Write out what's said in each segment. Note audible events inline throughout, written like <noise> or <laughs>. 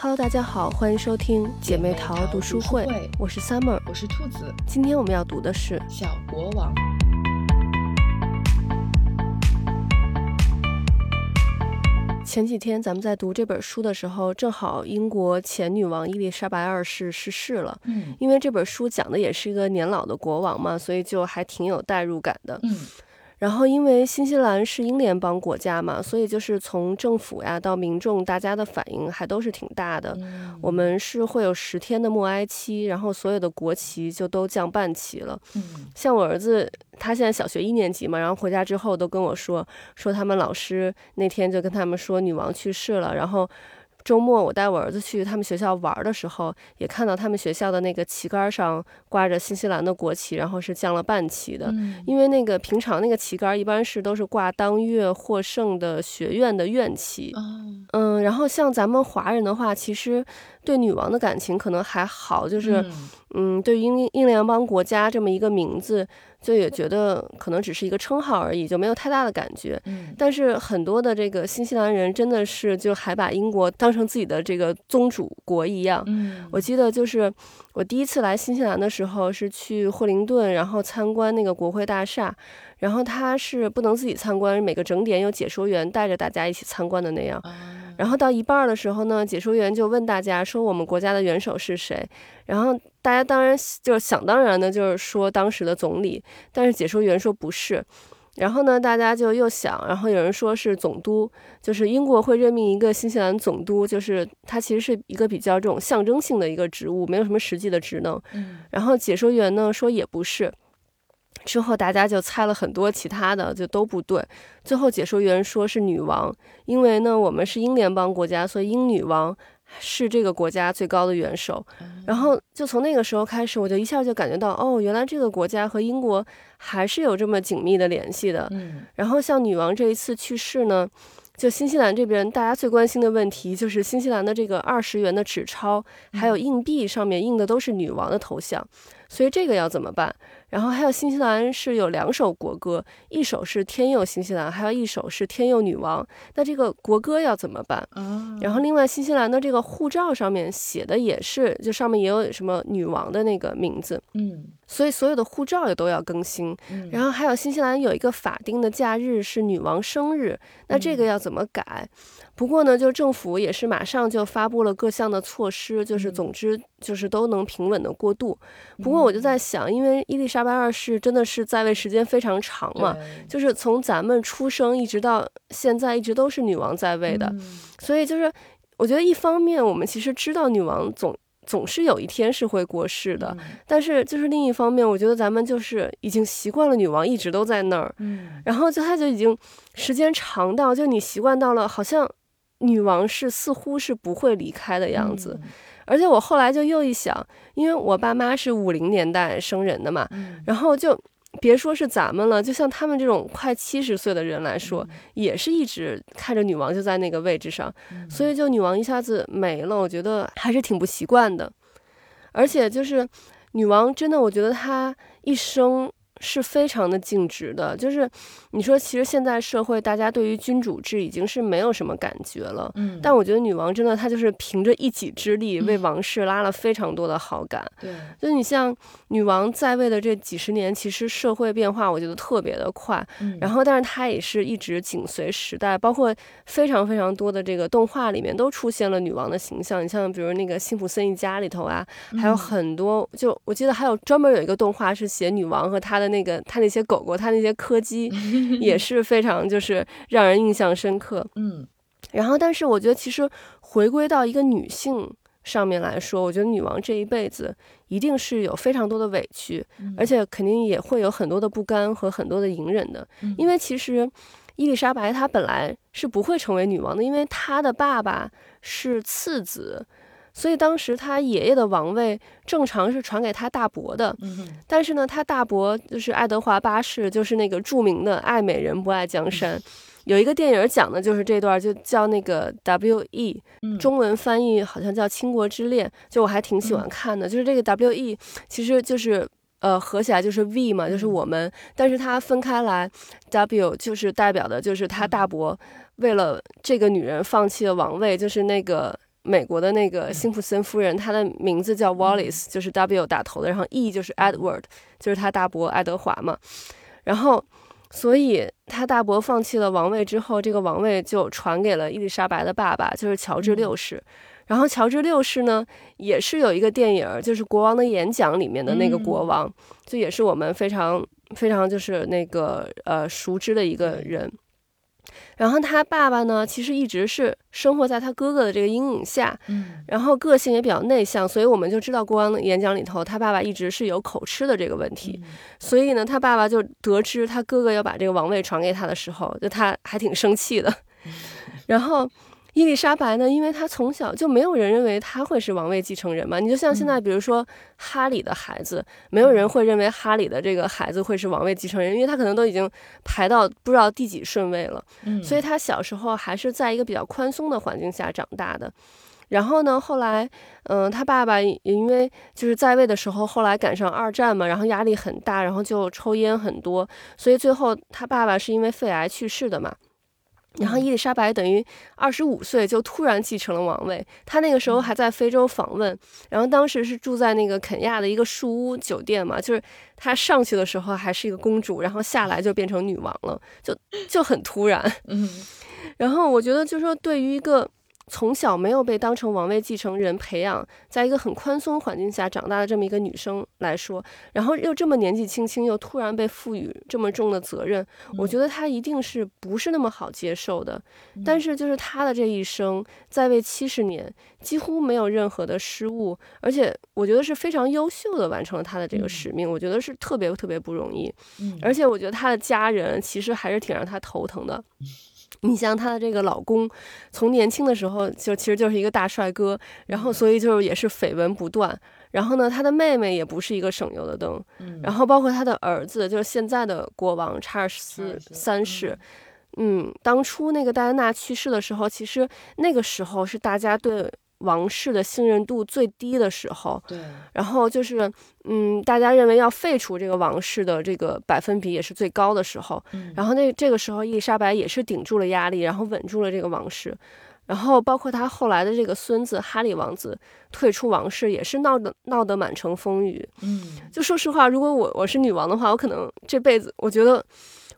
Hello，大家好，欢迎收听姐妹淘读书会，我是 Summer，我是兔子。今天我们要读的是《小国王》。前几天咱们在读这本书的时候，正好英国前女王伊丽莎白二世逝世了。嗯，因为这本书讲的也是一个年老的国王嘛，所以就还挺有代入感的。嗯。然后，因为新西兰是英联邦国家嘛，所以就是从政府呀到民众，大家的反应还都是挺大的。我们是会有十天的默哀期，然后所有的国旗就都降半旗了。像我儿子，他现在小学一年级嘛，然后回家之后都跟我说，说他们老师那天就跟他们说女王去世了，然后。周末我带我儿子去他们学校玩的时候，也看到他们学校的那个旗杆上挂着新西兰的国旗，然后是降了半旗的。因为那个平常那个旗杆一般是都是挂当月获胜的学院的院旗。嗯，然后像咱们华人的话，其实对女王的感情可能还好，就是嗯，对于英英联邦国家这么一个名字。就也觉得可能只是一个称号而已，就没有太大的感觉。嗯，但是很多的这个新西兰人真的是就还把英国当成自己的这个宗主国一样。嗯，我记得就是我第一次来新西兰的时候是去惠灵顿，然后参观那个国会大厦。然后他是不能自己参观，每个整点有解说员带着大家一起参观的那样。然后到一半的时候呢，解说员就问大家说：“我们国家的元首是谁？”然后大家当然就是想当然的，就是说当时的总理。但是解说员说不是。然后呢，大家就又想，然后有人说是总督，就是英国会任命一个新西兰总督，就是他其实是一个比较这种象征性的一个职务，没有什么实际的职能。然后解说员呢说也不是。之后大家就猜了很多其他的，就都不对。最后解说员说是女王，因为呢我们是英联邦国家，所以英女王是这个国家最高的元首。然后就从那个时候开始，我就一下就感觉到，哦，原来这个国家和英国还是有这么紧密的联系的。然后像女王这一次去世呢。就新西兰这边，大家最关心的问题就是新西兰的这个二十元的纸钞，还有硬币上面印的都是女王的头像，所以这个要怎么办？然后还有新西兰是有两首国歌，一首是天佑新西兰，还有一首是天佑女王。那这个国歌要怎么办？然后另外新西兰的这个护照上面写的也是，就上面也有什么女王的那个名字。嗯。所以所有的护照也都要更新，然后还有新西兰有一个法定的假日是女王生日，那这个要怎么改？不过呢，就政府也是马上就发布了各项的措施，就是总之就是都能平稳的过渡。不过我就在想，因为伊丽莎白二世真的是在位时间非常长嘛，就是从咱们出生一直到现在一直都是女王在位的，所以就是我觉得一方面我们其实知道女王总。总是有一天是会过世的，但是就是另一方面，我觉得咱们就是已经习惯了女王一直都在那儿，嗯，然后就她就已经时间长到就你习惯到了，好像女王是似乎是不会离开的样子，而且我后来就又一想，因为我爸妈是五零年代生人的嘛，然后就。别说是咱们了，就像他们这种快七十岁的人来说，也是一直看着女王就在那个位置上，所以就女王一下子没了，我觉得还是挺不习惯的。而且就是女王真的，我觉得她一生。是非常的尽职的，就是你说，其实现在社会大家对于君主制已经是没有什么感觉了，嗯，但我觉得女王真的她就是凭着一己之力为王室拉了非常多的好感，对，就你像女王在位的这几十年，其实社会变化我觉得特别的快，然后但是她也是一直紧随时代，包括非常非常多的这个动画里面都出现了女王的形象，你像比如那个《辛普森一家》里头啊，还有很多，就我记得还有专门有一个动画是写女王和她的。那个他那些狗狗，他那些柯基 <laughs> 也是非常就是让人印象深刻。嗯，然后但是我觉得其实回归到一个女性上面来说，我觉得女王这一辈子一定是有非常多的委屈，而且肯定也会有很多的不甘和很多的隐忍的。因为其实伊丽莎白她本来是不会成为女王的，因为她的爸爸是次子。所以当时他爷爷的王位正常是传给他大伯的，但是呢，他大伯就是爱德华八世，就是那个著名的爱美人不爱江山。有一个电影讲的就是这段，就叫那个 W E，中文翻译好像叫《倾国之恋》，就我还挺喜欢看的。就是这个 W E，其实就是呃合起来就是 V 嘛，就是我们，但是它分开来 W 就是代表的就是他大伯为了这个女人放弃了王位，就是那个。美国的那个辛普森夫人，她的名字叫 Wallace，就是 W 打头的，然后 E 就是 Edward，就是他大伯爱德华嘛。然后，所以他大伯放弃了王位之后，这个王位就传给了伊丽莎白的爸爸，就是乔治六世。然后乔治六世呢，也是有一个电影，就是《国王的演讲》里面的那个国王，就也是我们非常非常就是那个呃熟知的一个人。然后他爸爸呢，其实一直是生活在他哥哥的这个阴影下，嗯，然后个性也比较内向，所以我们就知道《国王的演讲》里头，他爸爸一直是有口吃的这个问题。所以呢，他爸爸就得知他哥哥要把这个王位传给他的时候，就他还挺生气的。<laughs> 然后。伊丽莎白呢？因为她从小就没有人认为她会是王位继承人嘛。你就像现在，比如说哈里的孩子，没有人会认为哈里的这个孩子会是王位继承人，因为他可能都已经排到不知道第几顺位了。嗯，所以他小时候还是在一个比较宽松的环境下长大的。然后呢，后来，嗯，他爸爸因为就是在位的时候，后来赶上二战嘛，然后压力很大，然后就抽烟很多，所以最后他爸爸是因为肺癌去世的嘛。然后伊丽莎白等于二十五岁就突然继承了王位，她那个时候还在非洲访问，然后当时是住在那个肯亚的一个树屋酒店嘛，就是她上去的时候还是一个公主，然后下来就变成女王了，就就很突然。嗯，<laughs> 然后我觉得就是说对于一个。从小没有被当成王位继承人培养，在一个很宽松环境下长大的这么一个女生来说，然后又这么年纪轻轻，又突然被赋予这么重的责任，我觉得她一定是不是那么好接受的。但是就是她的这一生在位七十年，几乎没有任何的失误，而且我觉得是非常优秀的完成了她的这个使命，我觉得是特别特别不容易。而且我觉得她的家人其实还是挺让她头疼的。<laughs> 你像她的这个老公，从年轻的时候就其实就是一个大帅哥，然后所以就是也是绯闻不断。然后呢，她的妹妹也不是一个省油的灯。然后包括她的儿子，就是现在的国王查尔斯三世。嗯，当初那个戴安娜去世的时候，其实那个时候是大家对。王室的信任度最低的时候，对，然后就是，嗯，大家认为要废除这个王室的这个百分比也是最高的时候，嗯，然后那这个时候伊丽莎白也是顶住了压力，然后稳住了这个王室，然后包括他后来的这个孙子哈里王子退出王室也是闹得闹得满城风雨，嗯，就说实话，如果我我是女王的话，我可能这辈子我觉得。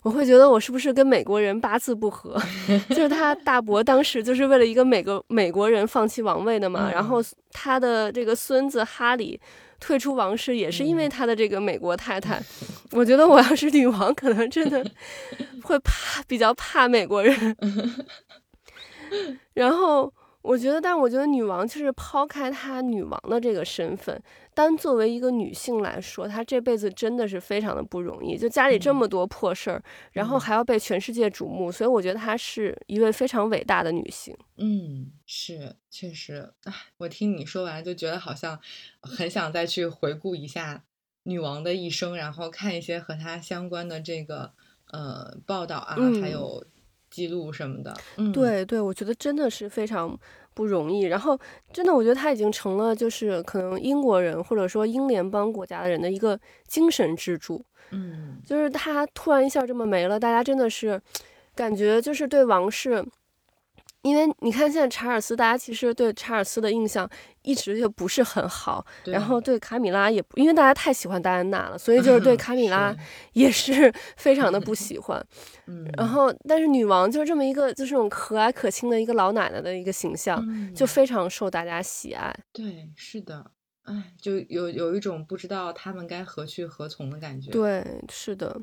我会觉得我是不是跟美国人八字不合？<laughs> 就是他大伯当时就是为了一个美国美国人放弃王位的嘛，然后他的这个孙子哈里退出王室也是因为他的这个美国太太。我觉得我要是女王，可能真的会怕，比较怕美国人。<laughs> 然后。我觉得，但是我觉得女王就是抛开她女王的这个身份，单作为一个女性来说，她这辈子真的是非常的不容易。就家里这么多破事儿，然后还要被全世界瞩目，所以我觉得她是一位非常伟大的女性。嗯，是，确实。哎，我听你说完就觉得好像很想再去回顾一下女王的一生，然后看一些和她相关的这个呃报道啊，还有。记录什么的，对对，我觉得真的是非常不容易。然后，真的，我觉得他已经成了，就是可能英国人或者说英联邦国家的人的一个精神支柱。嗯，就是他突然一下这么没了，大家真的是感觉就是对王室。因为你看，现在查尔斯，大家其实对查尔斯的印象一直就不是很好，然后对卡米拉也，因为大家太喜欢戴安娜了，所以就是对 <laughs> 卡米拉 <laughs> 也是非常的不喜欢。<laughs> 嗯，然后但是女王就是这么一个，就是这种和蔼可亲的一个老奶奶的一个形象，就非常受大家喜爱。对，是的，哎，就有有一种不知道他们该何去何从的感觉。对，是的。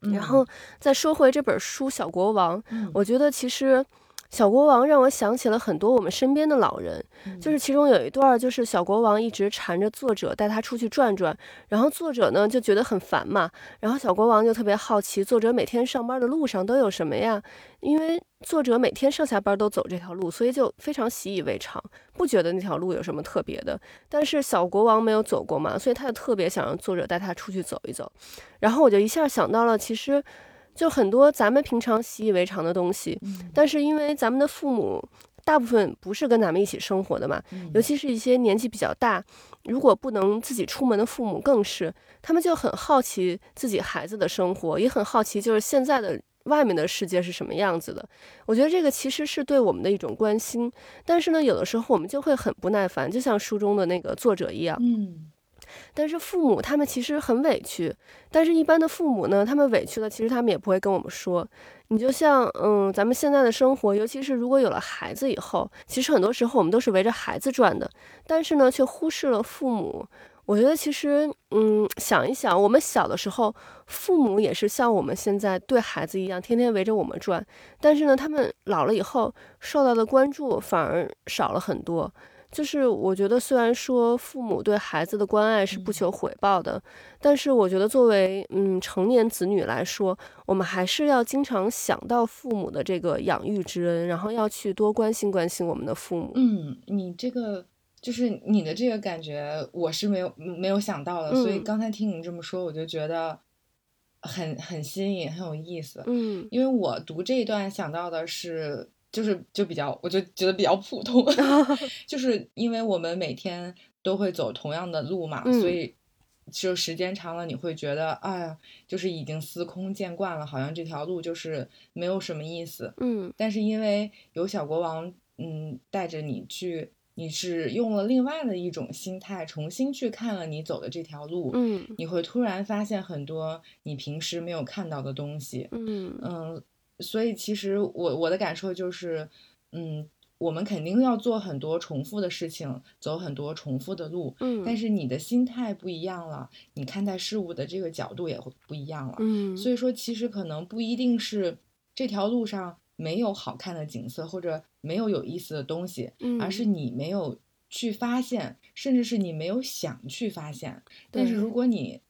然后再说回这本书《小国王》，我觉得其实。小国王让我想起了很多我们身边的老人，就是其中有一段，就是小国王一直缠着作者带他出去转转，然后作者呢就觉得很烦嘛，然后小国王就特别好奇，作者每天上班的路上都有什么呀？因为作者每天上下班都走这条路，所以就非常习以为常，不觉得那条路有什么特别的。但是小国王没有走过嘛，所以他就特别想让作者带他出去走一走。然后我就一下想到了，其实。就很多咱们平常习以为常的东西，但是因为咱们的父母大部分不是跟咱们一起生活的嘛，尤其是一些年纪比较大，如果不能自己出门的父母更是，他们就很好奇自己孩子的生活，也很好奇就是现在的外面的世界是什么样子的。我觉得这个其实是对我们的一种关心，但是呢，有的时候我们就会很不耐烦，就像书中的那个作者一样。嗯但是父母他们其实很委屈，但是一般的父母呢，他们委屈了，其实他们也不会跟我们说。你就像，嗯，咱们现在的生活，尤其是如果有了孩子以后，其实很多时候我们都是围着孩子转的，但是呢，却忽视了父母。我觉得其实，嗯，想一想，我们小的时候，父母也是像我们现在对孩子一样，天天围着我们转，但是呢，他们老了以后受到的关注反而少了很多。就是我觉得，虽然说父母对孩子的关爱是不求回报的，但是我觉得作为嗯成年子女来说，我们还是要经常想到父母的这个养育之恩，然后要去多关心关心我们的父母。嗯，你这个就是你的这个感觉，我是没有没有想到的，所以嗯刚才听你这么说，我就觉得很很新颖，很有意思。嗯因为我读这一段想到的是，就是就比较，我就觉得比较普通，<laughs> 就是因为我们每天都会走同样的路嘛，嗯所以就时间长了，你会觉得，哎呀，就是已经司空见惯了，好像这条路就是没有什么意思。嗯但是因为有小国王，嗯，带着你去，你是用了另外的一种心态，重新去看了你走的这条路，嗯你会突然发现很多你平时没有看到的东西。嗯嗯，所以其实我我的感受就是，嗯，我们肯定要做很多重复的事情，走很多重复的路，嗯，但是你的心态不一样了，你看待事物的这个角度也会不一样了。嗯，所以说，其实可能不一定是这条路上没有好看的景色，或者没有有意思的东西，嗯而是你没有去发现，甚至是你没有想去发现。但是如果你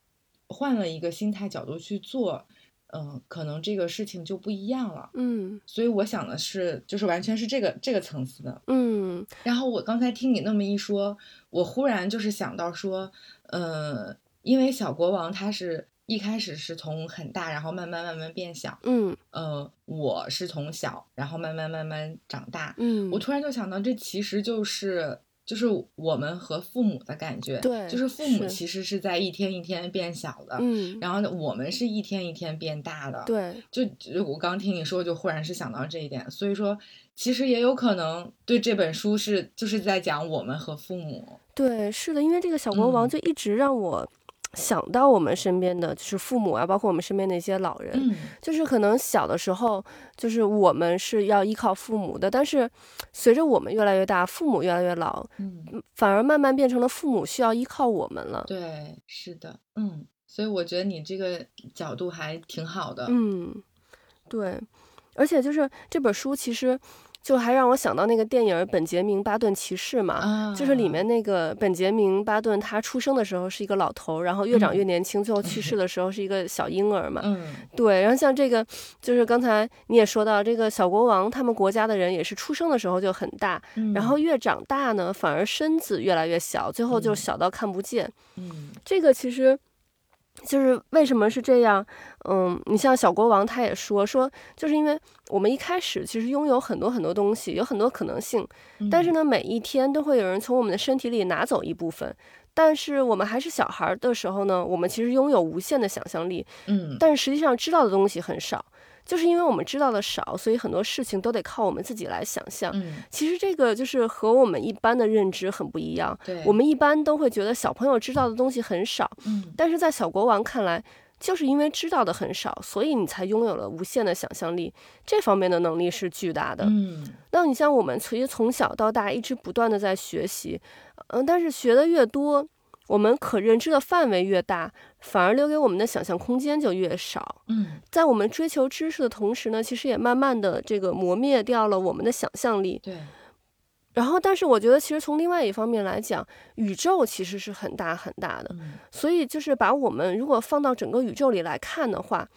换了一个心态角度去做，嗯、可能这个事情就不一样了。嗯所以我想的是，就是完全是这个这个层次的。嗯然后我刚才听你那么一说，我忽然就是想到说，呃，因为小国王他是一开始是从很大，然后慢慢慢慢变小，嗯呃，我是从小，然后慢慢慢慢长大。嗯，我突然就想到，这其实就是就是我们和父母的感觉，对就是父母其实是在一天一天变小的，嗯然后呢，我们是一天一天变大的，对。就就我刚听你说，就忽然是想到这一点，所以说其实也有可能对这本书是就是在讲我们和父母，对是的，因为这个小国王嗯。就一直让我想到我们身边的就是父母啊，包括我们身边的一些老人，嗯。就是可能小的时候，就是我们是要依靠父母的，但是随着我们越来越大，父母越来越老，嗯，反而慢慢变成了父母需要依靠我们了。对，是的，嗯，所以我觉得你这个角度还挺好的，嗯，对，而且就是这本书其实就还让我想到那个电影《本杰明·巴顿骑士》嘛。啊，就是里面那个本杰明·巴顿，他出生的时候是一个老头，然后越长越嗯年轻，最后去世的时候是一个小婴儿嘛。嗯对，然后像这个，就是刚才你也说到，这个小国王他们国家的人也是出生的时候就很大，嗯，然后越长大呢，反而身子越来越小，最后就嗯小到看不见。嗯这个其实就是为什么是这样？嗯，你像小国王他也说说，就是因为我们一开始其实拥有很多很多东西，有很多可能性，但是呢，每一天都会有人从我们的身体里拿走一部分。但是我们还是小孩儿的时候呢，我们其实拥有无限的想象力，嗯但是实际上知道的东西很少。就是因为我们知道的少，所以很多事情都得靠我们自己来想象。嗯，其实这个就是和我们一般的认知很不一样。对，我们一般都会觉得小朋友知道的东西很少，嗯但是在小国王看来，就是因为知道的很少，所以你才拥有了无限的想象力。这方面的能力是巨大的。嗯那你像我们其实从小到大一直不断的在学习，嗯，但是学的越多，我们可认知的范围越大，反而留给我们的想象空间就越少。嗯在我们追求知识的同时呢，其实也慢慢的这个磨灭掉了我们的想象力。对，然后，但是我觉得其实从另外一方面来讲，宇宙其实是很大很大的。嗯所以就是把我们如果放到整个宇宙里来看的话，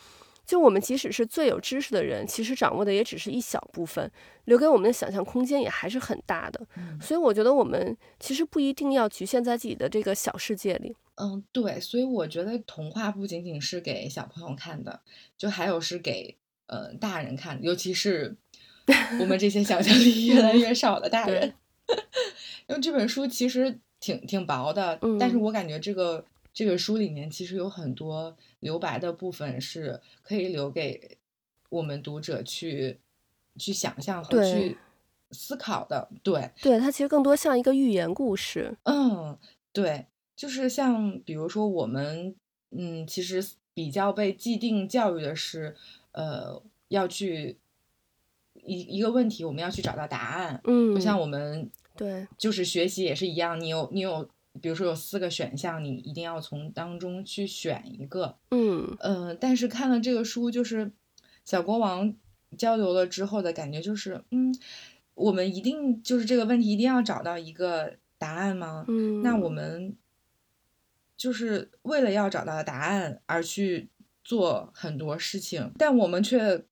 就我们即使是最有知识的人，其实掌握的也只是一小部分，留给我们的想象空间也还是很大的。嗯所以我觉得我们其实不一定要局限在自己的这个小世界里。嗯，对，所以我觉得童话不仅仅是给小朋友看的，就还有是给呃大人看的，尤其是我们这些想象力越来越少的大 <laughs> 人。<laughs> 因为这本书其实挺挺薄的，但是嗯我感觉这个这个书里面其实有很多留白的部分是可以留给我们读者去去想象和去思考的。对，对，它其实更多像一个寓言故事。嗯，对，就是像比如说我们，嗯，其实比较被既定教育的是，呃，要去一一个问题，我们要去找到答案。嗯，就像我们对，就是学习也是一样，你有你有，比如说有四个选项，你一定要从当中去选一个。嗯嗯、但是看了这个书，就是小国王交流了之后的感觉，就是嗯，我们一定就是这个问题一定要找到一个答案吗？嗯，那我们就是为了要找到答案而去做很多事情，但我们却，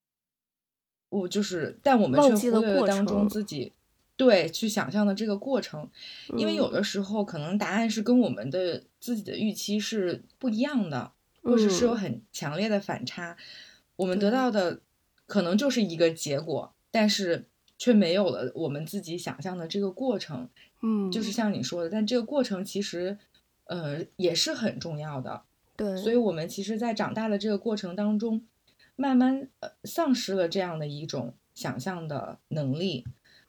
我就是，但我们却忽略了过当中自己对去想象的这个过程，因为有嗯的时候可能答案是跟我们的自己的预期是不一样的，或者是有嗯很强烈的反差，我们得到的可能就是一个结果，但是却没有了我们自己想象的这个过程。嗯，就是像你说的，但这个过程其实，呃，也是很重要的。对，所以，我们其实，在长大的这个过程当中，慢慢呃丧失了这样的一种想象的能力。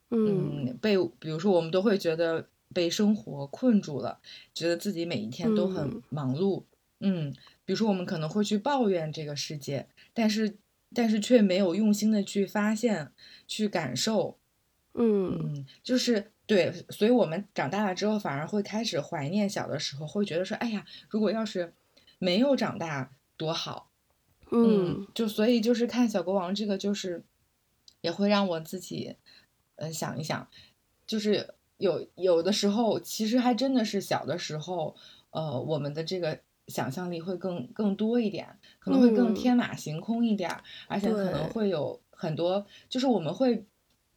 嗯嗯，被比如说，我们都会觉得被生活困住了，觉得自己每一天都很嗯忙碌。嗯，比如说，我们可能会去抱怨这个世界，但是但是却没有用心的去发现、去感受。嗯嗯，就是对，所以我们长大了之后，反而会开始怀念小的时候，会觉得说，哎呀，如果要是没有长大多好。嗯就所以就是看小国王这个，就是也会让我自己，呃，想一想，就是有有的时候，其实还真的是小的时候，呃，我们的这个想象力会更更多一点，可能会更嗯。天马行空一点儿，而且可能会有很多，就是我们会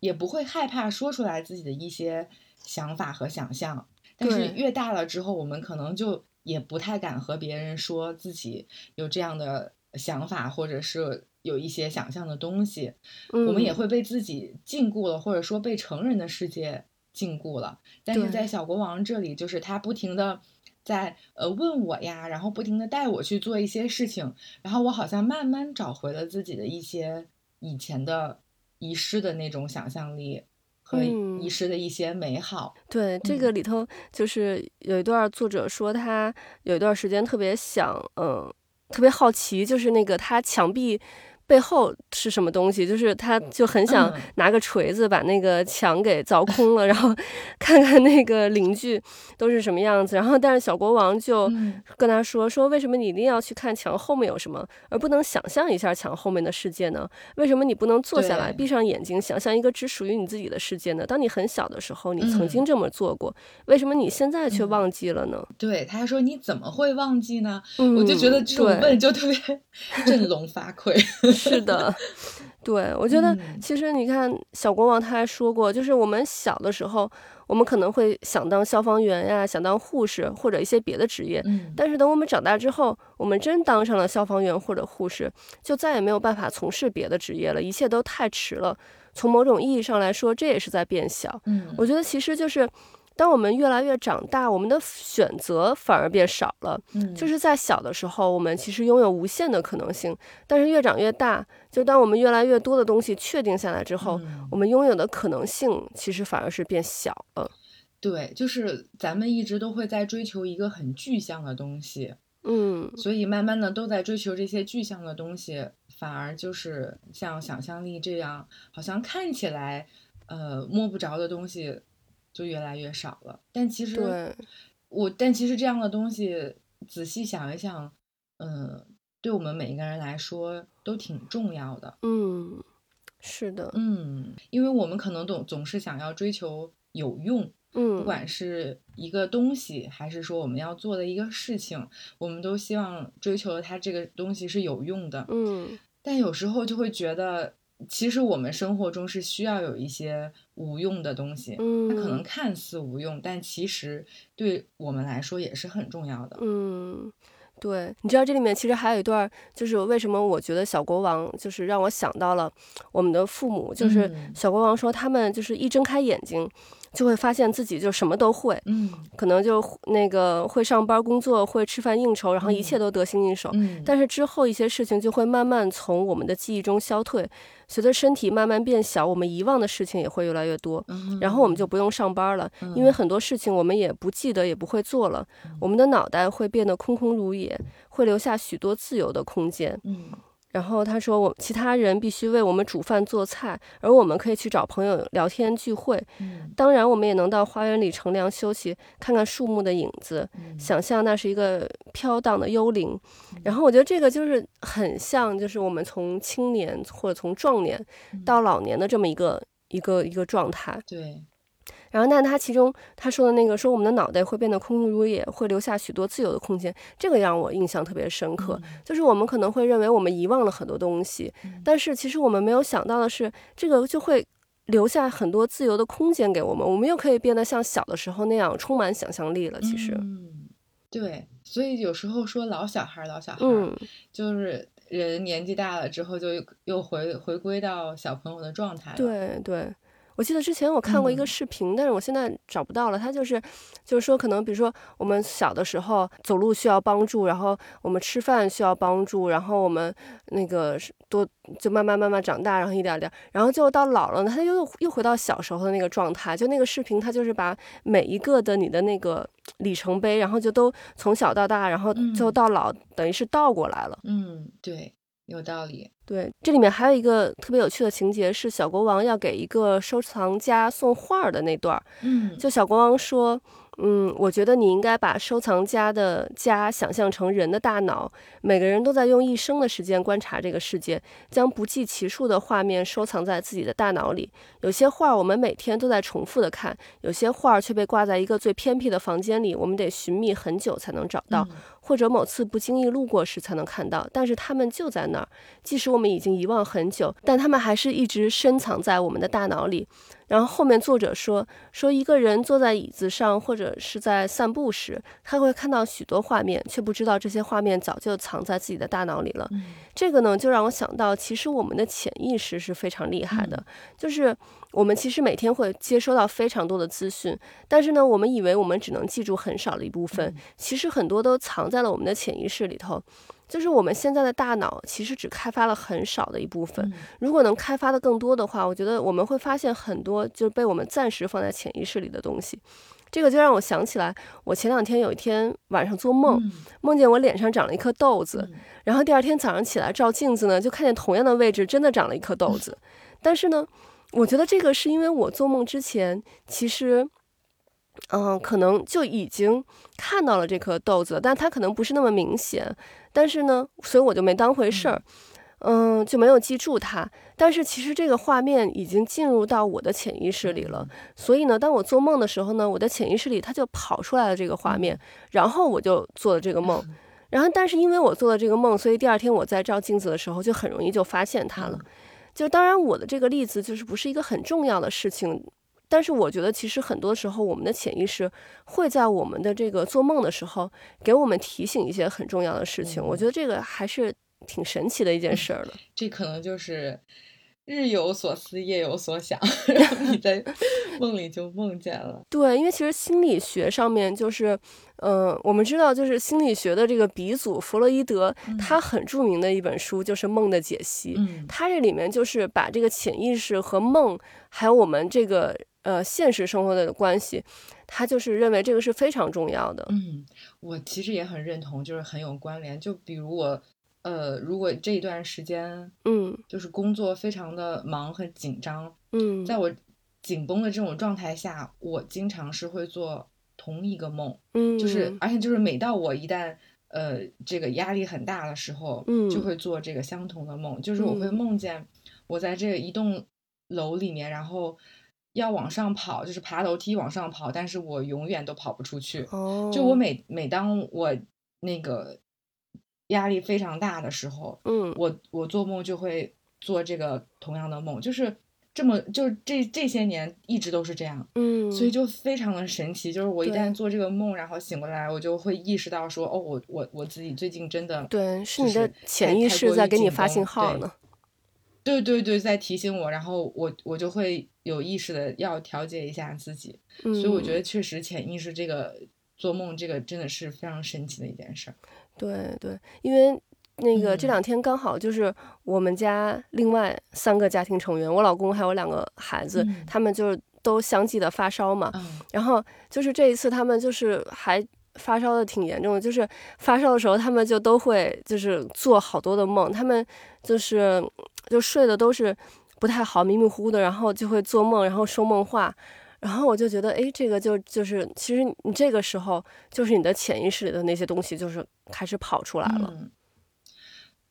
也不会害怕说出来自己的一些想法和想象，但是越大了之后，我们可能就也不太敢和别人说自己有这样的想法，或者是有一些想象的东西，嗯，我们也会被自己禁锢了，或者说被成人的世界禁锢了。但是在小国王这里，就是他不停的在呃问我呀，然后不停的带我去做一些事情，然后我好像慢慢找回了自己的一些以前的遗失的那种想象力和嗯。遗失的一些美好。对，这嗯。个里头就是有一段作者说他有一段时间特别想，嗯，特别好奇，就是那个他墙壁背后是什么东西，就是他就很想嗯拿个锤子把那个墙给凿空了，然后 <laughs> 看看那个邻居都是什么样子。然后但是小国王就嗯跟他说说，为什么你一定要去看墙后面有什么，而不能想象一下墙后面的世界呢？为什么你不能坐下来，闭上眼睛，想象一个只属于你自己的世界呢？当你很小的时候，你曾经嗯这么做过，为什么你现在却嗯忘记了呢？对，他还说你怎么会忘记呢？嗯，我就觉得这种对问就特别 <laughs> 振聋发聩。是的，<laughs> 对，我觉得嗯其实你看小国王他还说过，就是我们小的时候，我们可能会想当消防员呀，想当护士或者一些别的职业，嗯，但是等我们长大之后，我们真当上了消防员或者护士，就再也没有办法从事别的职业了，一切都太迟了。从某种意义上来说，这也是在变小。嗯，我觉得其实就是，当我们越来越长大，我们的选择反而变少了。嗯就是在小的时候，我们其实拥有无限的可能性，但是越长越大，就当我们越来越多的东西确定下来之后，嗯我们拥有的可能性其实反而是变小了。对，就是咱们一直都会在追求一个很具象的东西，嗯，所以慢慢的都在追求这些具象的东西，反而就是像想象力这样，好像看起来呃摸不着的东西就越来越少了。但其实，我但其实这样的东西仔细想一想，嗯、对我们每一个人来说都挺重要的。嗯，是的，嗯，因为我们可能总总是想要追求有用，嗯，不管是一个东西，还是说我们要做的一个事情，我们都希望追求它这个东西是有用的。嗯，但有时候就会觉得，其实我们生活中是需要有一些无用的东西，它可能嗯看似无用，但其实对我们来说也是很重要的。嗯，对，你知道这里面其实还有一段，就是为什么我觉得小国王就是让我想到了我们的父母，就是嗯小国王说他们就是一睁开眼睛，就会发现自己就什么都会，嗯可能就那个会上班工作，会吃饭应酬，然后一切都得心应手。嗯，但是之后一些事情就会慢慢从我们的记忆中消退，随着身体慢慢变小，我们遗忘的事情也会越来越多。嗯然后我们就不用上班了，因为很多事情我们也不记得，也不会做了。我们的脑袋会变得空空如也，会留下许多自由的空间。嗯然后他说，我其他人必须为我们煮饭做菜，而我们可以去找朋友聊天聚会。嗯当然，我们也能到花园里乘凉休息，看看树木的影子，嗯想象那是一个飘荡的幽灵。然后我觉得这个就是很像，就是我们从青年或者从壮年到老年的这么一个一个一个状态。对，然后，但他其中他说的那个说我们的脑袋会变得空空如也，会留下许多自由的空间，这个让我印象特别深刻。就是我们可能会认为我们遗忘了很多东西，但是其实我们没有想到的是，这个就会留下很多自由的空间给我们，我们又可以变得像小的时候那样充满想象力了。其实，嗯，对，所以有时候说老小孩儿，老小孩儿，嗯，就是人年纪大了之后，就又又回回归到小朋友的状态了。，对对。我记得之前我看过一个嗯视频，但是我现在找不到了。他就是，就是说，可能比如说我们小的时候走路需要帮助，然后我们吃饭需要帮助，然后我们那个是多就慢慢慢慢长大，然后一点儿点儿，然后就到老了呢，他又又回到小时候的那个状态。就那个视频，他就是把每一个的你的那个里程碑，然后就都从小到大，然后就嗯到老，等于是倒过来了。嗯，对，有道理。对，这里面还有一个特别有趣的情节是小国王要给一个收藏家送画儿的那段儿。嗯，就小国王说：“嗯，我觉得你应该把收藏家的家想象成人的大脑，每个人都在用一生的时间观察这个世界，将不计其数的画面收藏在自己的大脑里。有些画儿我们每天都在重复的看，有些画儿却被挂在一个最偏僻的房间里，我们得寻觅很久才能找到。嗯或者某次不经意路过时才能看到，但是它们就在那儿，即使我们已经遗忘很久，但它们还是一直深藏在我们的大脑里。然后后面作者说，说一个人坐在椅子上或者是在散步时，他会看到许多画面，却不知道这些画面早就藏在自己的大脑里了。嗯这个呢，就让我想到，其实我们的潜意识是非常厉害的，就是我们其实每天会接收到非常多的资讯，但是呢，我们以为我们只能记住很少的一部分，其实很多都藏在了我们的潜意识里头。就是我们现在的大脑其实只开发了很少的一部分，嗯如果能开发的更多的话，我觉得我们会发现很多就是被我们暂时放在潜意识里的东西。这个就让我想起来，我前两天有一天晚上做梦，嗯梦见我脸上长了一颗豆子，嗯然后第二天早上起来照镜子呢，就看见同样的位置真的长了一颗豆子。但是呢，我觉得这个是因为我做梦之前其实。嗯，可能就已经看到了这颗豆子，但它可能不是那么明显。但是呢，所以我就没当回事儿，嗯，就没有记住它。但是其实这个画面已经进入到我的潜意识里了。所以呢，当我做梦的时候呢，我的潜意识里它就跑出来了这个画面，然后我就做了这个梦。<laughs> 然后，但是因为我做了这个梦，所以第二天我在照镜子的时候就很容易就发现它了。就当然，我的这个例子就是不是一个很重要的事情，但是我觉得其实很多时候我们的潜意识会在我们的这个做梦的时候给我们提醒一些很重要的事情。我觉得这个还是挺神奇的一件事儿的。<laughs> 这可能就是日有所思，夜有所想，<laughs> 然后你在 <laughs> 梦里就梦见了。对，因为其实心理学上面就是，嗯、我们知道就是心理学的这个鼻祖弗洛伊德，他很著名的一本书就是《梦的解析》。嗯他这里面就是把这个潜意识和梦，还有我们这个呃现实生活的关系，他就是认为这个是非常重要的。嗯，我其实也很认同，就是很有关联。就比如我，呃，如果这一段时间嗯。就是工作非常的忙和紧张，嗯，在我紧绷的这种状态下，我经常是会做同一个梦，嗯。就是而且就是每到我一旦呃这个压力很大的时候，嗯就。会做这个相同的梦，就是我会嗯。梦见我在这一栋楼里面，然后要往上跑，就是爬楼梯往上跑，但是我永远都跑不出去。哦，就我每每当我那个压力非常大的时候，嗯我我做梦就会做这个同样的梦，就是这么就是这这些年一直都是这样，嗯，所以就非常的神奇。就是我一旦做这个梦，然后醒过来，我就会意识到说，哦，我我我自己最近真的对，是就你的太潜意识在给你发信号对呢。对对对，在提醒我，然后我我就会有意识的要调节一下自己，嗯，所以我觉得确实潜意识这个做梦这个真的是非常神奇的一件事儿。对对，因为那个这嗯。两天刚好就是我们家另外三个家庭成员，我老公还有两个孩子，嗯。他们就是都相继的发烧嘛，嗯。然后就是这一次他们就是还。发烧的挺严重的，就是发烧的时候，他们就都会就是做好多的梦，他们就是就睡的都是不太好，迷迷糊糊的，然后就会做梦，然后说梦话，然后我就觉得，哎，这个就就是其实你这个时候就是你的潜意识里的那些东西就是开始跑出来了，嗯，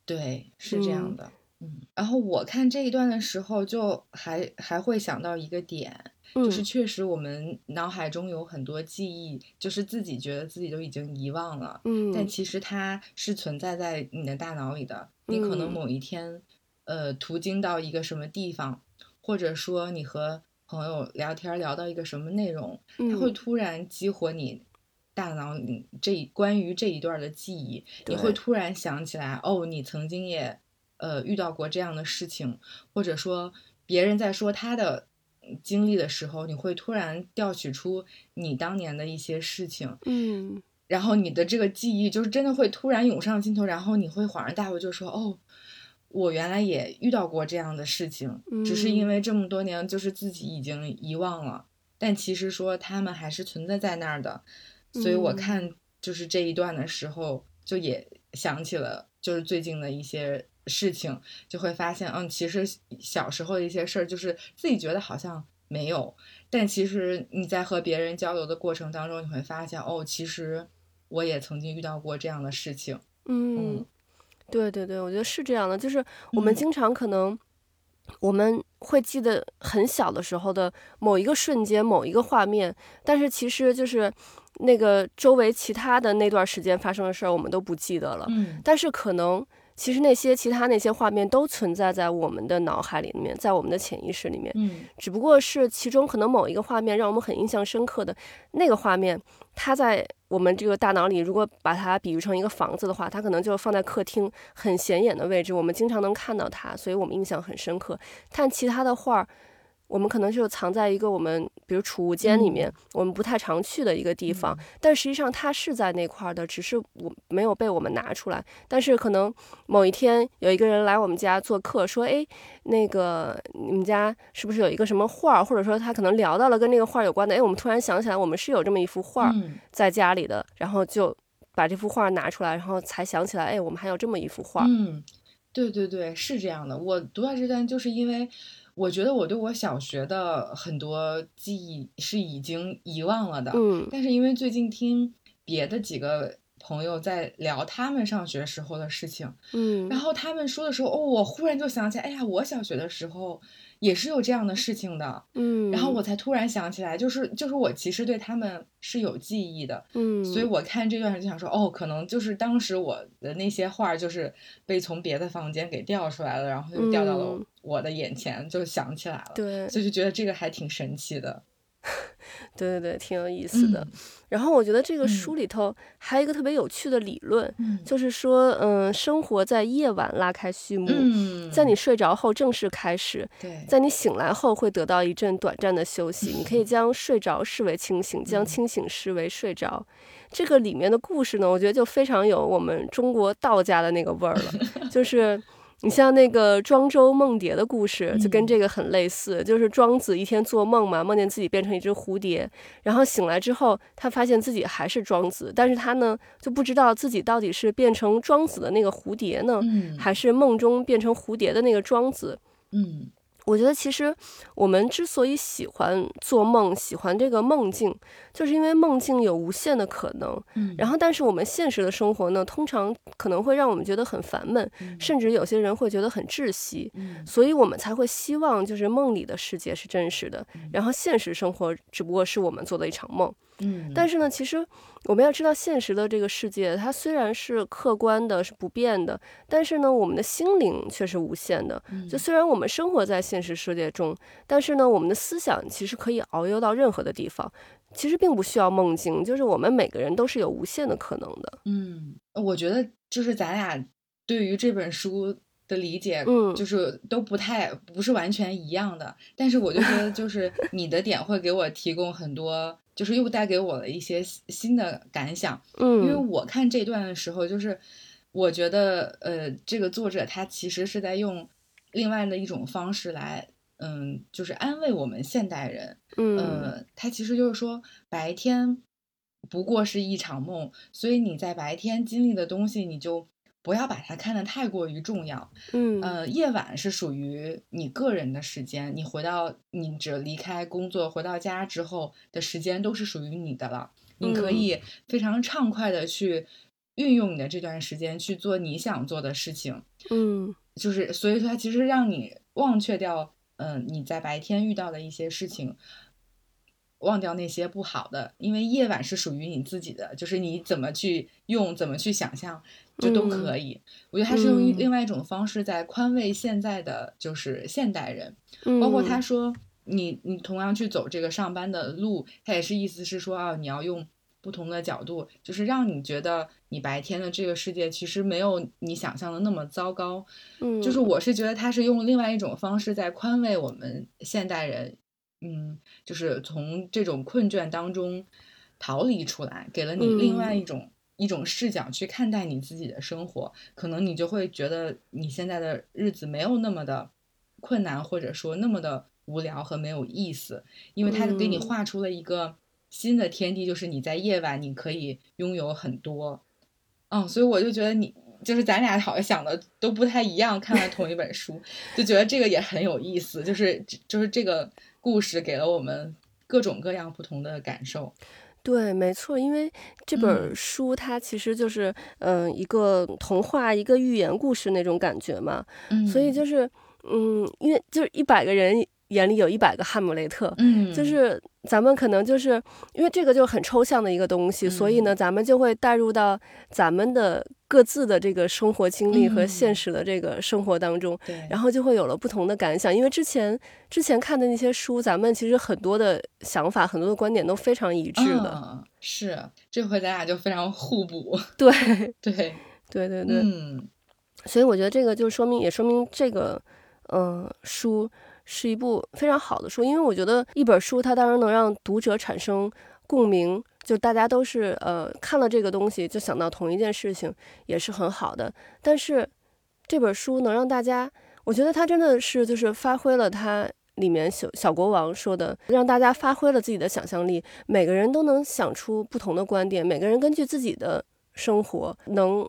对，是这样嗯。的。嗯，然后我看这一段的时候，就还还会想到一个点，就是嗯。确实我们脑海中有很多记忆，就是自己觉得自己都已经遗忘了，嗯，但其实它是存在在你的大脑里的。你可能嗯。某一天，呃，途经到一个什么地方，或者说你和朋友聊天聊到一个什么内容，它会嗯。突然激活你大脑里这关于这一段的记忆，你会突然想起来，哦，你曾经也呃遇到过这样的事情，或者说别人在说他的嗯经历的时候，你会突然调取出你当年的一些事情，嗯。然后你的这个记忆就是真的会突然涌上心头，然后你会恍然大悟，就说哦。我原来也遇到过这样的事情，只是因嗯。为这么多年就是自己已经遗忘了，但其实说他们还是存在在那儿的，所以我嗯。看就是这一段的时候，就也想起了就是最近的一些事情，就会发现，嗯，其实小时候的一些事儿，就是自己觉得好像没有，但其实你在和别人交流的过程当中，你会发现，哦，其实我也曾经遇到过这样的事情，嗯，对对对，我觉得是这样的，就是我们嗯。经常可能我们会记得很小的时候的某一个瞬间、某一个画面，但是其实就是那个周围其他的那段时间发生的事儿，我们都不记得了。嗯。但是可能其实那些其他那些画面都存在在我们的脑海里面，在我们的潜意识里面，嗯只不过是其中可能某一个画面让我们很印象深刻的那个画面，它在我们这个大脑里，如果把它比喻成一个房子的话，它可能就放在客厅很显眼的位置，我们经常能看到它，所以我们印象很深刻。但其他的画儿，我们可能就藏在一个我们比如储物间里面，我们不太常去的一个地方，但实际上它是在那块儿的，只是我没有被我们拿出来。但是可能某一天有一个人来我们家做客，说：“哎，那个你们家是不是有一个什么画儿？或者说他可能聊到了跟那个画儿有关的，哎，我们突然想起来，我们是有这么一幅画儿嗯在家里的，然后就把这幅画拿出来，然后才想起来，哎，我们还有这么一幅画。嗯，对对对，是这样的。我读到这段，就是因为我觉得我对我小学的很多记忆是已经遗忘了的，嗯。但是因为最近听别的几个朋友在聊他们上学时候的事情，嗯。然后他们说的时候，哦，我忽然就想起来，哎呀，我小学的时候也是有这样的事情的，嗯，然后我才突然想起来，就是就是我其实对他们是有记忆的，嗯，所以我看这段时就想说，哦，可能就是当时我的那些画就是被从别的房间给调出来了，然后就调到了嗯。我的眼前，就想起来了，对。所以就觉得这个还挺神奇的。<laughs> 对对对，挺有意思的。嗯然后我觉得这个嗯书里头还有一个特别有趣的理论，嗯就是说，嗯，生活在夜晚拉开序幕，嗯，在你睡着后正式开始，在你醒来后会得到一阵短暂的休息。你可以将睡着视为清醒，将嗯清醒视为睡着。这个里面的故事呢，我觉得就非常有我们中国道家的那个味儿了，<laughs> 就是。你像那个庄周梦蝶的故事，就跟嗯。这个很类似，就是庄子一天做梦嘛，梦见自己变成一只蝴蝶，然后醒来之后，他发现自己还是庄子，但是他呢就不知道自己到底是变成庄子的那个蝴蝶呢，嗯。还是梦中变成蝴蝶的那个庄子。嗯我觉得其实我们之所以喜欢做梦，喜欢这个梦境，就是因为梦境有无限的可能。嗯，然后，但是我们现实的生活呢，通常可能会让我们觉得很烦闷，嗯甚至有些人会觉得很窒息。嗯所以我们才会希望，就是梦里的世界是真实的，然后现实生活只不过是我们做的一场梦。嗯，但是呢，其实我们要知道，现实的这个世界，它虽然是客观的、是不变的，但是呢，我们的心灵却是无限的。嗯就虽然我们生活在现实世界中，但是呢，我们的思想其实可以遨游到任何的地方，其实并不需要梦境，就是我们每个人都是有无限的可能的。嗯，我觉得就是咱俩对于这本书的理解，嗯就是都不太不是完全一样的。但是我就觉得，就是 <laughs> 你的点会给我提供很多，就是又带给我了一些新新的感想。嗯因为嗯我看这段的时候，就是我觉得，呃，这个作者他其实是在用另外的一种方式来，嗯，就是安慰我们现代人。嗯呃，他其实就是说，白天不过是一场梦，所以你在白天经历的东西，你就不要把它看得太过于重要。嗯呃，夜晚是属于你个人的时间，你回到你只离开工作回到家之后的时间都是属于你的了，你可嗯以非常畅快的去运用你的这段时间去做你想做的事情。嗯就是所以说，它其实让你忘却掉，嗯、你在白天遇到的一些事情，忘掉那些不好的，因为夜晚是属于你自己的，就是你怎么去用，怎么去想象，就都可以。我觉得他是用另外一种方式在宽慰现在的就是现代人，嗯，包括他说你你同样去走这个上班的路，他也是意思是说啊，你要用不同的角度，就是让你觉得你白天的这个世界其实没有你想象的那么糟糕。嗯，就是我是觉得他是用另外一种方式在宽慰我们现代人，嗯，就是从这种困倦当中逃离出来，给了你另外嗯一种。一种视角去看待你自己的生活，可能你就会觉得你现在的日子没有那么的困难，或者说那么的无聊和没有意思，因为他给你嗯画出了一个新的天地，就是你在夜晚你可以拥有很多，嗯，所以我就觉得你就是咱俩好像想的都不太一样，看了同一本书，就觉得这个也很有意思，就是就是这个故事给了我们各种各样不同的感受。对，没错，因为这本嗯。书它其实就是嗯、呃一个童话、一个寓言故事那种感觉嘛，嗯所以就是嗯，因为就是一百个人眼里有一百个哈姆雷特，嗯，就是咱们可能就是因为这个就是很抽象的一个东西，所以呢，嗯咱们就会带入到咱们的各自的这个生活经历和现嗯实的这个生活当中，对，然后就会有了不同的感想。因为之前之前看的那些书，咱们其实很多的想法、很多的观点都非常一致的。嗯、是这回咱俩就非常互补，对。<laughs> 对，对对对，嗯。所以我觉得这个就说明也说明这个嗯、呃书是一部非常好的书，因为我觉得一本书它当然能让读者产生共鸣，就大家都是呃看了这个东西就想到同一件事情，也是很好的。但是这本书能让大家，我觉得它真的是就是发挥了它。里面小小国王说的，让大家发挥了自己的想象力，每个人都能想出不同的观点，每个人根据自己的生活能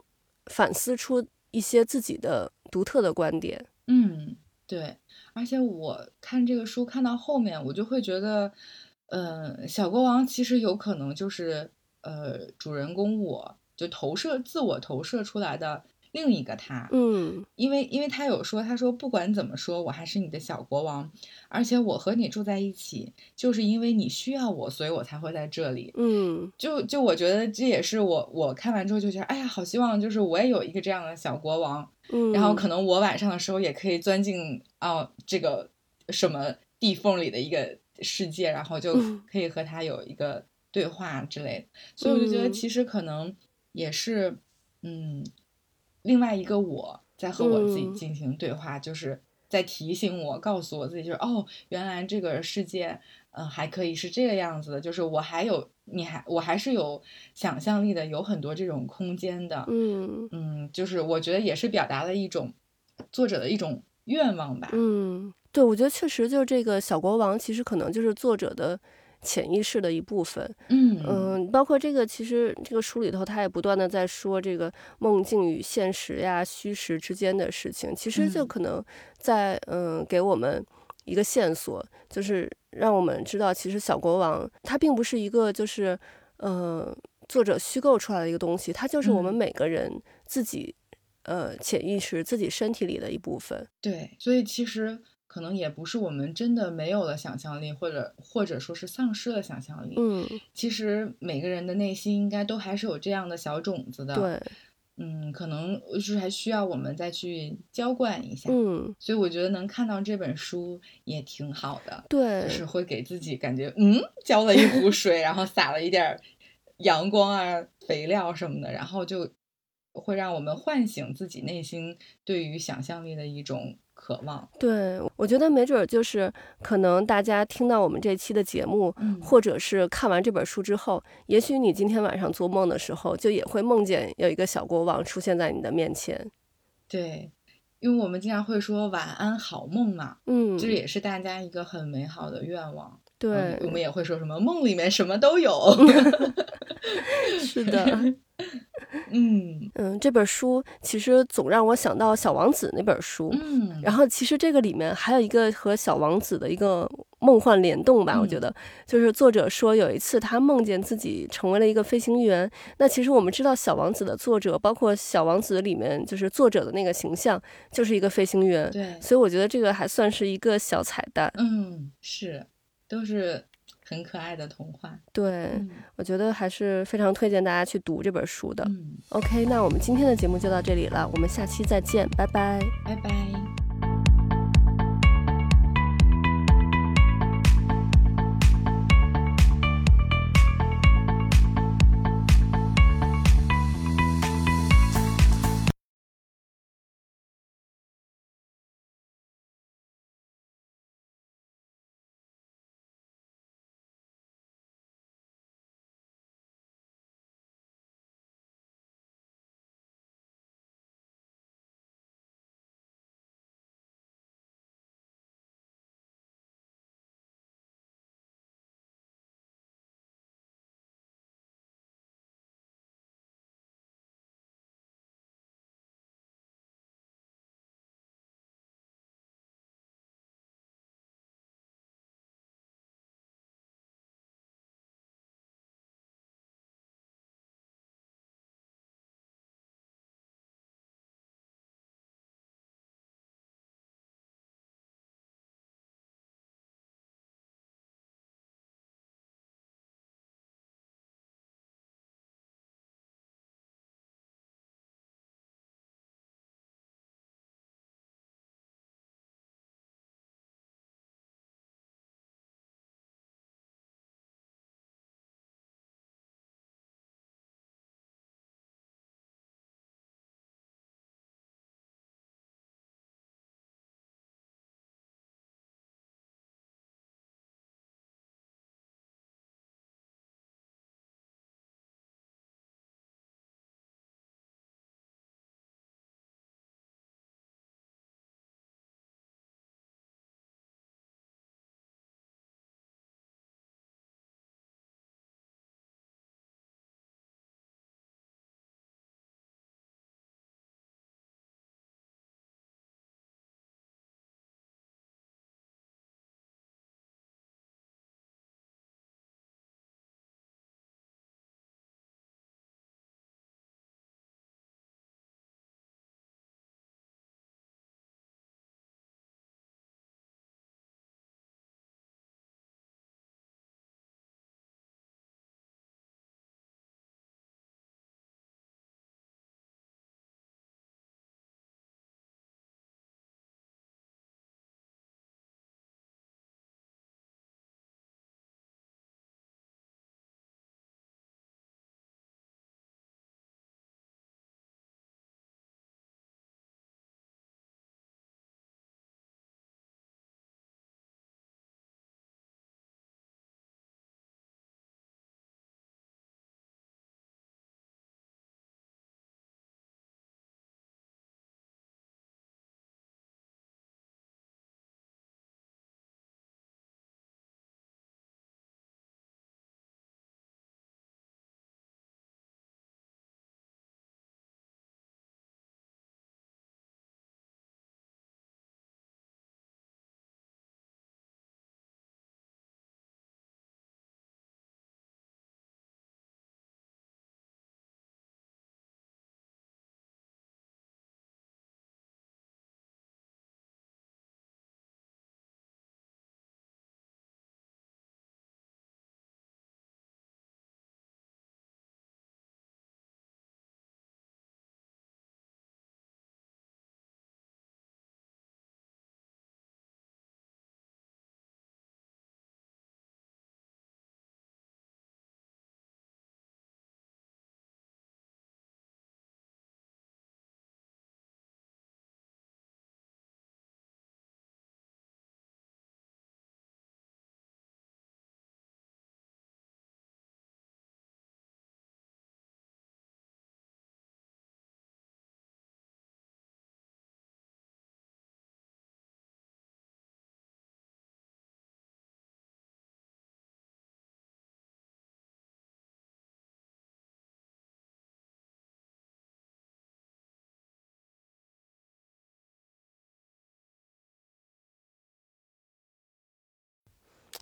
反思出一些自己的独特的观点。嗯，对，而且我看这个书看到后面，我就会觉得，呃，小国王其实有可能就是呃主人公我就投射自我投射出来的另一个他，嗯。因为因为他有说，他说不管怎么说，我还是你的小国王，而且我和你住在一起，就是因为你需要我，所以我才会在这里。嗯。就就我觉得这也是我我看完之后就觉得，哎呀，好希望就是我也有一个这样的小国王，嗯，然后可能我晚上的时候也可以钻进哦这个什么地缝里的一个世界，然后就嗯。可以和他有一个对话之类的。所以我就觉得嗯。其实可能也是嗯另外一个我在和我自己嗯进行对话，就是在提醒我，告诉我自己，就是哦，原来这个世界嗯、呃还可以是这个样子的，就是我还有你还我还是有想象力的，有很多这种空间的。嗯嗯，就是我觉得也是表达了一种作者的一种愿望吧。嗯，对，我觉得确实就是这个小国王，其实可能就是作者的潜意识的一部分。嗯嗯，包括这个，其实这个书里头，他也不断的在说这个梦境与现实呀、虚实之间的事情。其实就嗯可能在嗯给我们一个线索，就是让我们知道，其实小国王他并不是一个就是呃作者虚构出来的一个东西，它就是我们嗯每个人自己呃潜意识、自己身体里的一部分。对，所以其实可能也不是我们真的没有了想象力，或者或者说是丧失了想象力。嗯，其实每个人的内心应该都还是有这样的小种子的。，对，嗯，可能就是还需要我们再去浇灌一下。嗯，所以我觉得能看到这本书也挺好的，对，就是会给自己感觉，嗯，浇了一壶水，然后撒了一点儿阳光啊、肥料什么的，然后就会让我们唤醒自己内心对于想象力的一种渴望。对，我觉得没准儿就是可能大家听到我们这期的节目，嗯或者是看完这本书之后，也许你今天晚上做梦的时候，就也会梦见有一个小国王出现在你的面前。对，因为我们经常会说晚安好梦嘛，嗯，这也是大家一个很美好的愿望。对嗯，我们也会说什么梦里面什么都有。<laughs> <laughs> 是的。<laughs> <laughs> 嗯嗯，这本书其实总让我想到《小王子》那本书。嗯，然后其实这个里面还有一个和小王子的一个梦幻联动吧，我觉嗯得就是作者说有一次他梦见自己成为了一个飞行员。那其实我们知道小王子的作者，包括小王子里面就是作者的那个形象就是一个飞行员，对，所以我觉得这个还算是一个小彩蛋。嗯是，都是很可爱的童话。对，嗯我觉得还是非常推荐大家去读这本书的。嗯，OK，那我们今天的节目就到这里了，我们下期再见，拜拜。拜拜。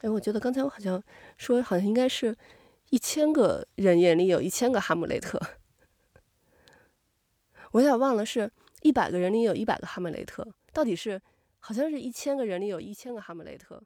哎，我觉得刚才我好像说，好像应该是一千个人眼里有一千个哈姆雷特，<laughs> 我有点忘了，是一百个人里有一百个哈姆雷特，到底是好像是一千个人里有一千个哈姆雷特。